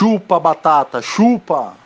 Chupa batata, chupa!